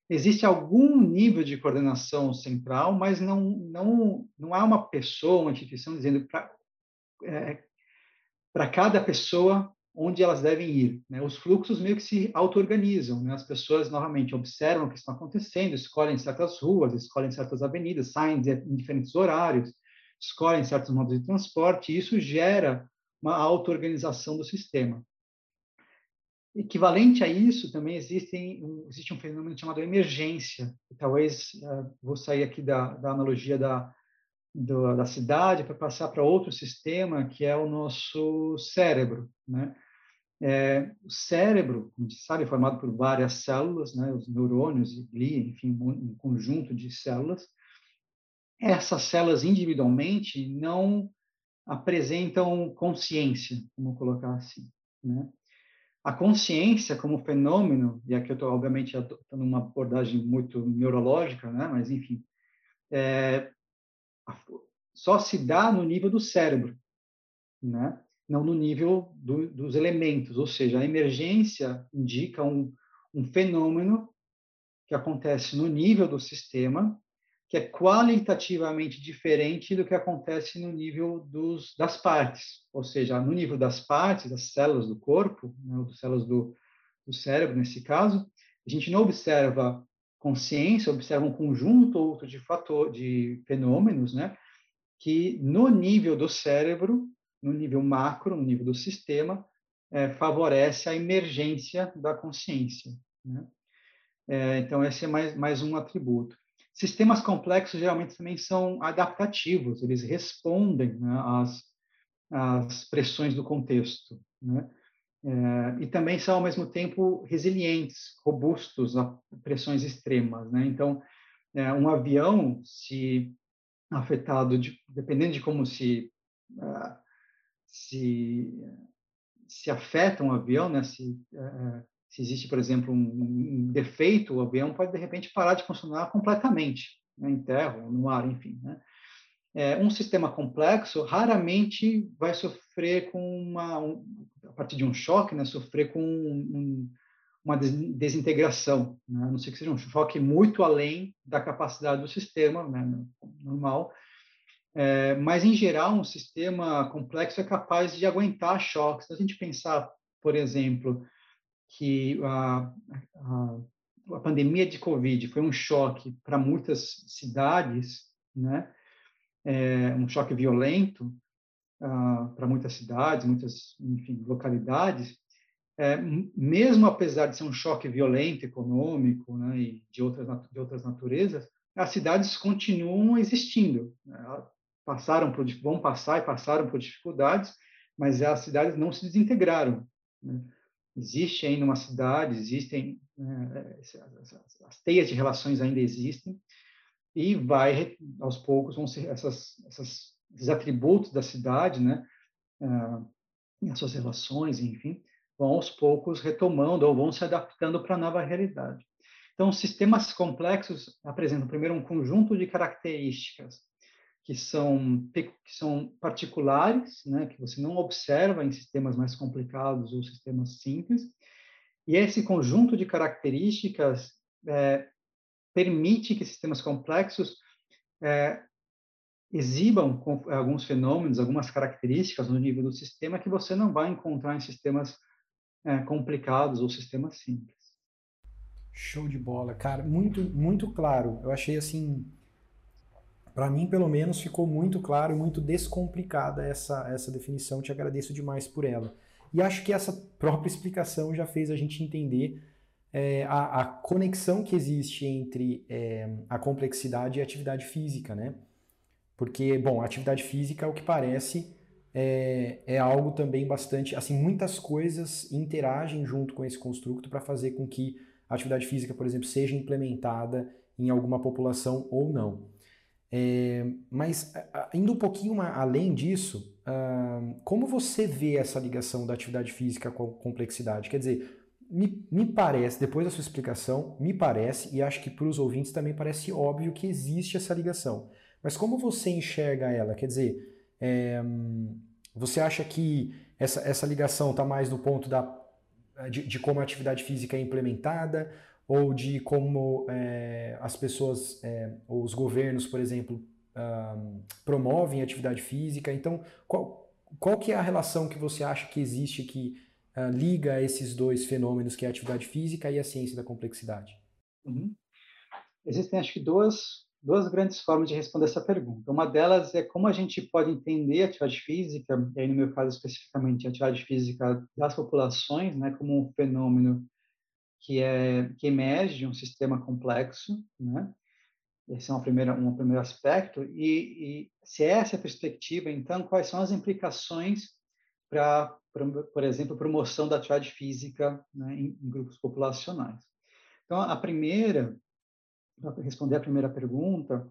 existe algum nível de coordenação central, mas não, não, não há uma pessoa, uma instituição dizendo para é, para cada pessoa onde elas devem ir. Né? Os fluxos meio que se auto-organizam. Né? As pessoas, novamente, observam o que está acontecendo, escolhem certas ruas, escolhem certas avenidas, saem em diferentes horários, escolhem certos modos de transporte, e isso gera uma auto-organização do sistema. Equivalente a isso, também existe um, existe um fenômeno chamado emergência. talvez uh, vou sair aqui da, da analogia da, do, da cidade para passar para outro sistema, que é o nosso cérebro. Né? É, o cérebro, como a gente sabe, é formado por várias células, né, os neurônios e glia, enfim, um conjunto de células. Essas células individualmente não apresentam consciência, vamos colocar assim. Né? A consciência como fenômeno, e aqui eu estou, obviamente, adotando uma abordagem muito neurológica, né? mas, enfim, é, só se dá no nível do cérebro. Né? Não no nível do, dos elementos, ou seja, a emergência indica um, um fenômeno que acontece no nível do sistema, que é qualitativamente diferente do que acontece no nível dos, das partes, ou seja, no nível das partes, das células do corpo, né, das células do, do cérebro, nesse caso, a gente não observa consciência, observa um conjunto outro de fator, de fenômenos, né, que no nível do cérebro no nível macro, no nível do sistema, é, favorece a emergência da consciência. Né? É, então, esse é mais, mais um atributo. Sistemas complexos geralmente também são adaptativos, eles respondem né, às, às pressões do contexto. Né? É, e também são, ao mesmo tempo, resilientes, robustos a pressões extremas. Né? Então, é, um avião, se afetado, de, dependendo de como se uh, se, se afeta um avião, né? se, uh, se existe, por exemplo, um, um, defeito, o avião pode, de repente, parar de funcionar completamente, né? em terra, no ar, enfim. Né? É, um sistema complexo raramente vai sofrer com uma, um, a partir de um choque, né? sofrer com um, uma desintegração, né? a não ser que seja um choque muito além da capacidade do sistema né? normal, é, mas, em geral, um sistema complexo é capaz de aguentar choques. Se a gente pensar, por exemplo, que a, a, a pandemia de Covid foi um choque para muitas cidades, né? É, um choque violento uh, para muitas cidades, muitas, enfim, localidades, é, mesmo apesar de ser um choque violento, econômico, né, e de outras, de outras naturezas, as cidades continuam existindo. Né? Passaram por, vão passar e passaram por dificuldades, mas as cidades não se desintegraram. Né? Existe ainda uma cidade, existem né, as teias de relações ainda existem e vai aos poucos vão ser essas, essas esses atributos da cidade, né, ah, as suas relações, enfim, vão aos poucos retomando ou vão se adaptando para a nova realidade. Então, sistemas complexos apresentam primeiro um conjunto de características que são, que são particulares, né, que você não observa em sistemas mais complicados ou sistemas simples, e esse conjunto de características é, permite que sistemas complexos é, exibam alguns fenômenos, algumas características no nível do sistema que você não vai encontrar em sistemas é, complicados ou sistemas simples. Show de bola, cara, muito muito claro. Eu achei assim para mim, pelo menos, ficou muito claro e muito descomplicada essa, essa definição. Te agradeço demais por ela. E acho que essa própria explicação já fez a gente entender é, a, a, conexão que existe entre é, a complexidade e a atividade física, né? Porque, bom, a atividade física, o que parece, é, é algo também bastante. Assim, muitas coisas interagem junto com esse construto para fazer com que a atividade física, por exemplo, seja implementada em alguma população ou não. É, mas, indo um pouquinho além disso, uh, como você vê essa ligação da atividade física com a complexidade? Quer dizer, me, me parece, depois da sua explicação, me parece, e acho que para os ouvintes também parece óbvio que existe essa ligação. Mas como você enxerga ela? Quer dizer, é, você acha que essa, essa ligação está mais no ponto da, de, de, como a atividade física é implementada ou de como é, as pessoas, é, os governos, por exemplo, um, promovem atividade física. Então, qual, qual que é a relação que você acha que existe que uh, liga esses dois fenômenos, que é a atividade física e a ciência da complexidade? Uhum. Existem, acho que, duas, duas grandes formas de responder essa pergunta. Uma delas é como a gente pode entender a atividade física, e aí no meu caso especificamente a atividade física das populações, né, como um fenômeno que é que emerge de um sistema complexo, né? Esse é um primeiro um primeiro aspecto e, e se essa é a perspectiva, então quais são as implicações para, por exemplo, promoção da atividade física né, em, em grupos populacionais? Então, a primeira, para responder a primeira pergunta,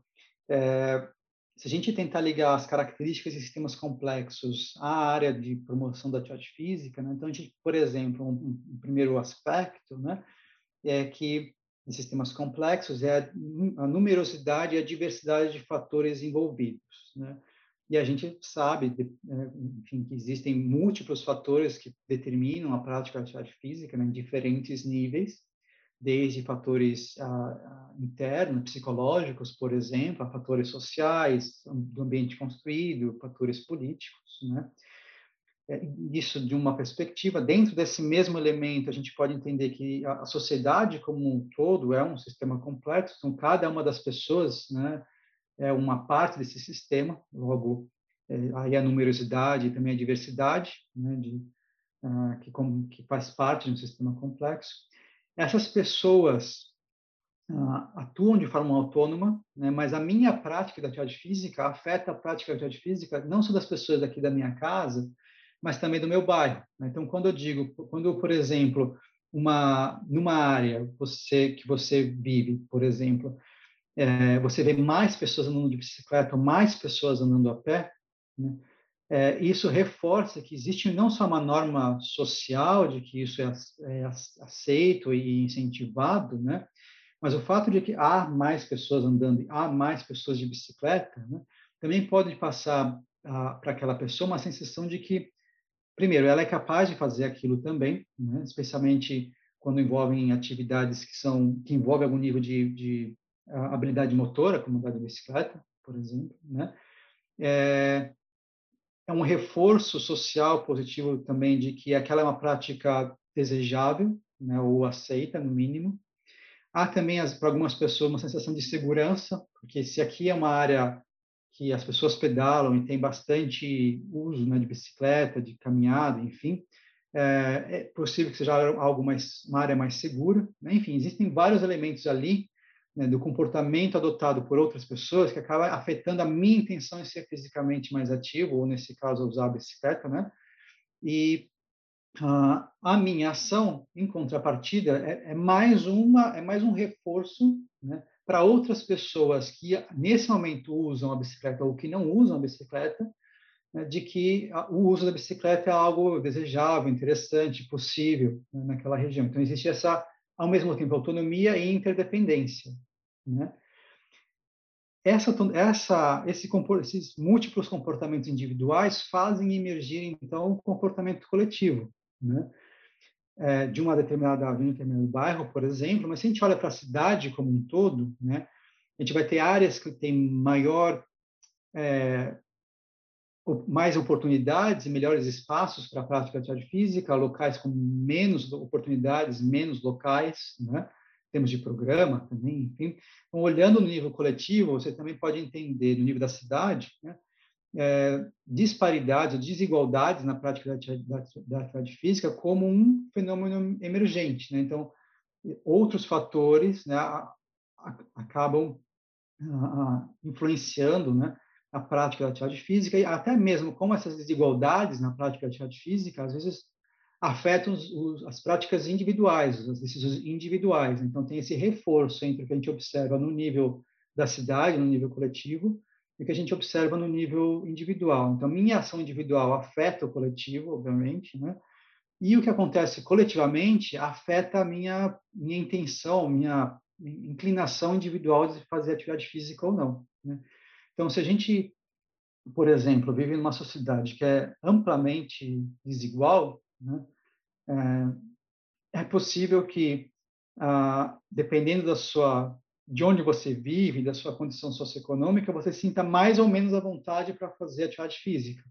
é, se a gente tentar ligar as características de sistemas complexos à área de promoção da atividade física, né? então a gente, por exemplo, um, um, primeiro aspecto, né, é que em sistemas complexos é a, a, numerosidade e a diversidade de fatores envolvidos, né? E a gente sabe, é, enfim, que existem múltiplos fatores que determinam a prática da atividade física né, em diferentes níveis, desde fatores ah, internos, psicológicos, por exemplo, a fatores sociais, do ambiente construído, fatores políticos, né? É, isso de uma perspectiva, dentro desse mesmo elemento, a gente pode entender que a sociedade como um todo é um sistema complexo, então cada uma das pessoas, né, é uma parte desse sistema, logo, é, aí a numerosidade e também a diversidade, né, de, uh, que, como, que faz parte de um sistema complexo. Essas pessoas uh, atuam de forma autônoma, né, mas a minha prática da atividade física afeta a prática da atividade física não só das pessoas aqui da minha casa, mas também do meu bairro. Né? Então, quando eu digo, quando, por exemplo, uma numa área você que você vive, por exemplo, é, você vê mais pessoas andando de bicicleta, mais pessoas andando a pé, né? É, isso reforça que existe não só uma norma social de que isso é, é aceito e incentivado, né? mas o fato de que há mais pessoas andando, há mais pessoas de bicicleta, né? também pode passar para aquela pessoa uma sensação de que, primeiro, ela é capaz de fazer aquilo também, né? especialmente quando envolvem atividades que são que envolvem algum nível de, de habilidade motora, como andar de bicicleta, por exemplo, né? É, é um reforço social positivo também de que aquela é uma prática desejável, né, ou aceita, no mínimo. Há também, para algumas pessoas, uma sensação de segurança, porque se aqui é uma área que as pessoas pedalam e tem bastante uso né, de bicicleta, de caminhada, enfim, é, é possível que seja algo mais, uma área mais segura. Né? Enfim, existem vários elementos ali né, do comportamento adotado por outras pessoas que acaba afetando a minha intenção em ser fisicamente mais ativo, ou nesse caso usar a bicicleta, né? E uh, a minha ação, em contrapartida, é, é, mais uma, é mais um reforço, né? Para outras pessoas que nesse momento usam a bicicleta ou que não usam a bicicleta, né, de que o uso da bicicleta é algo desejável, interessante, possível né, naquela região. Então existe essa ao mesmo tempo autonomia e interdependência. Né? Essa, essa, esse, esses múltiplos comportamentos individuais fazem emergir, então, um comportamento coletivo, né? É, de uma determinada de um determinado bairro, por exemplo, mas se a gente olha para a cidade como um todo, né, a gente vai ter áreas que têm maior, é, mais oportunidades melhores espaços para a prática de atividade física, locais com menos oportunidades, menos locais, né? Termos de programa também, enfim. Então, olhando no nível coletivo, você também pode entender no nível da cidade, né, é, disparidades, desigualdades na prática da, da, atividade física como um fenômeno emergente. Né? Então, outros fatores né, a, a, acabam a, influenciando né, a prática da atividade física e até mesmo como essas desigualdades na prática da atividade física às vezes afetam os, os, as práticas individuais, as decisões individuais. Então, tem esse reforço entre o que a gente observa no nível da cidade, no nível coletivo, e o que a gente observa no nível individual. Então, minha ação individual afeta o coletivo, obviamente, né? E o que acontece coletivamente afeta a minha, minha intenção, minha inclinação individual de fazer atividade física ou não. Né? Então, se a gente, por exemplo, vive numa sociedade que é amplamente desigual, né? é, é possível que, ah, dependendo da sua de onde você vive, da sua condição socioeconômica, você sinta mais ou menos à vontade para fazer atividade física,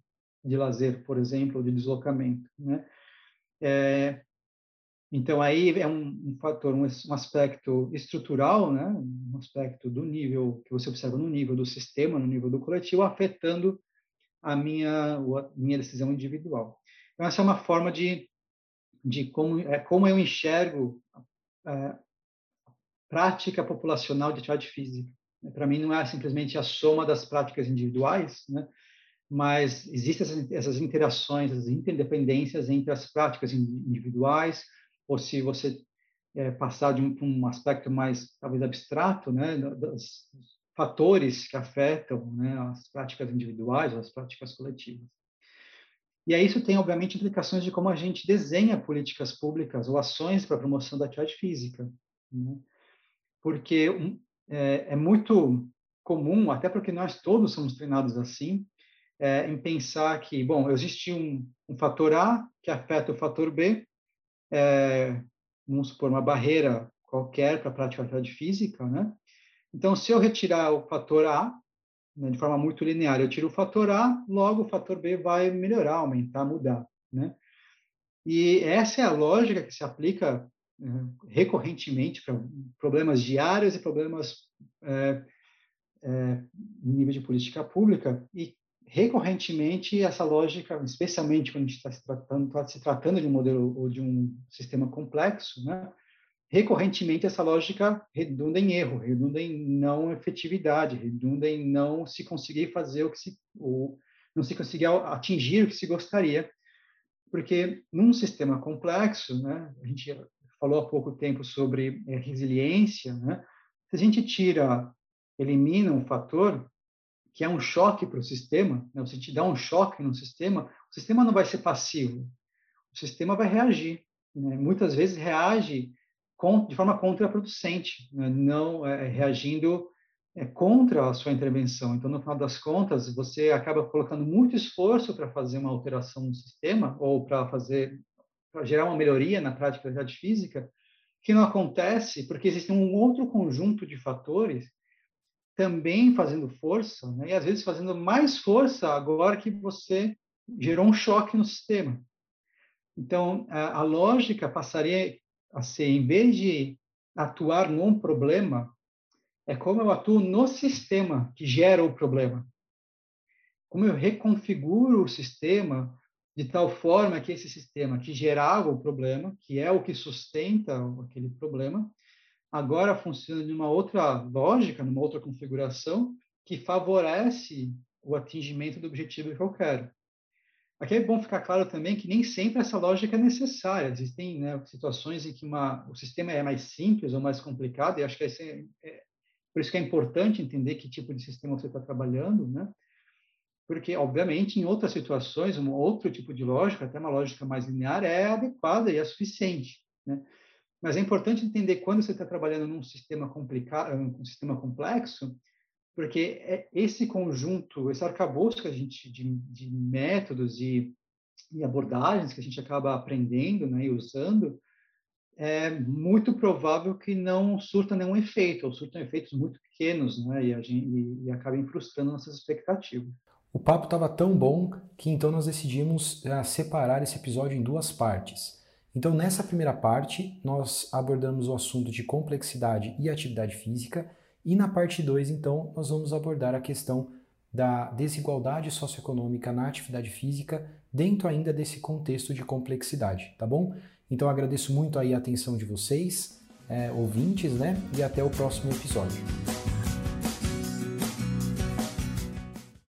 de lazer, por exemplo, de deslocamento, né? É, então aí é um, um fator, um, um, aspecto estrutural, né? Um aspecto do nível que você observa no nível do sistema, no nível do coletivo, afetando a minha a minha decisão individual. Então essa é uma forma de de como é como eu enxergo é, prática populacional de atividade física. Para mim, não é simplesmente a soma das práticas individuais, né? mas existem essas, essas interações, essas interdependências entre as práticas individuais, ou se você é, passar de um, um, aspecto mais, talvez, abstrato, né? dos fatores que afetam né? as práticas individuais as práticas coletivas. E aí isso tem, obviamente, implicações de como a gente desenha políticas públicas ou ações para a promoção da atividade física. Né? porque é, é, muito comum, até porque nós todos somos treinados assim, é, em pensar que, bom, existe um, um, fator A que afeta o fator B, é, vamos supor, uma barreira qualquer para a prática de atividade física, né? Então, se eu retirar o fator A, né, de forma muito linear, eu tiro o fator A, logo o fator B vai melhorar, aumentar, mudar, né? E essa é a lógica que se aplica né, recorrentemente para problemas diários e problemas é, é, nível de política pública e recorrentemente essa lógica, especialmente quando a gente está se tá se tratando de um modelo ou de um sistema complexo, né? Recorrentemente essa lógica redunda em erro, redunda em não efetividade, redunda em não se conseguir fazer o que se ou não se conseguir atingir o que se gostaria, porque num sistema complexo, né, a gente falou há pouco tempo sobre é, resiliência, né? Se a gente tira, elimina um fator que é um choque para o sistema, né? se te dá um choque no sistema, o sistema não vai ser passivo, o sistema vai reagir. Né? Muitas vezes reage de forma contraproducente, né? não é, reagindo é, contra a sua intervenção. Então, no final das contas, você acaba colocando muito esforço para fazer uma alteração no sistema ou para fazer gerar uma melhoria na prática da atividade física, que não acontece porque existe um outro conjunto de fatores também fazendo força, né? e às vezes fazendo mais força agora que você gerou um choque no sistema. Então, a, a lógica passaria a ser, em vez de atuar num problema, é como eu atuo no sistema que gera o problema. Como eu reconfiguro o sistema de tal forma que esse sistema que gerava o problema, que é o que sustenta aquele problema, agora funciona de uma outra lógica, numa outra configuração, que favorece o atingimento do objetivo que eu quero. Aqui é bom ficar claro também que nem sempre essa lógica é necessária. Existem né, situações em que uma, o sistema é mais simples ou mais complicado, e acho que é, é, por isso que é importante entender que tipo de sistema você está trabalhando, né? porque, obviamente, em outras situações, um outro tipo de lógica, até uma lógica mais linear, é adequada e é suficiente. Né? Mas é importante entender quando você está trabalhando num sistema complicado, um sistema complexo, porque é esse conjunto, esse arcabouço que a gente de, de métodos e, e, abordagens que a gente acaba aprendendo, né, e usando, é muito provável que não surta nenhum efeito, ou surtam efeitos muito pequenos, né, e, a gente, e, e acabem frustrando nossas expectativas. O papo estava tão bom que então nós decidimos uh, separar esse episódio em duas partes. Então, nessa primeira parte, nós abordamos o assunto de complexidade e atividade física, e na parte 2, então, nós vamos abordar a questão da desigualdade socioeconômica na atividade física dentro ainda desse contexto de complexidade, tá bom? Então agradeço muito aí a atenção de vocês, é, ouvintes, né? E até o próximo episódio.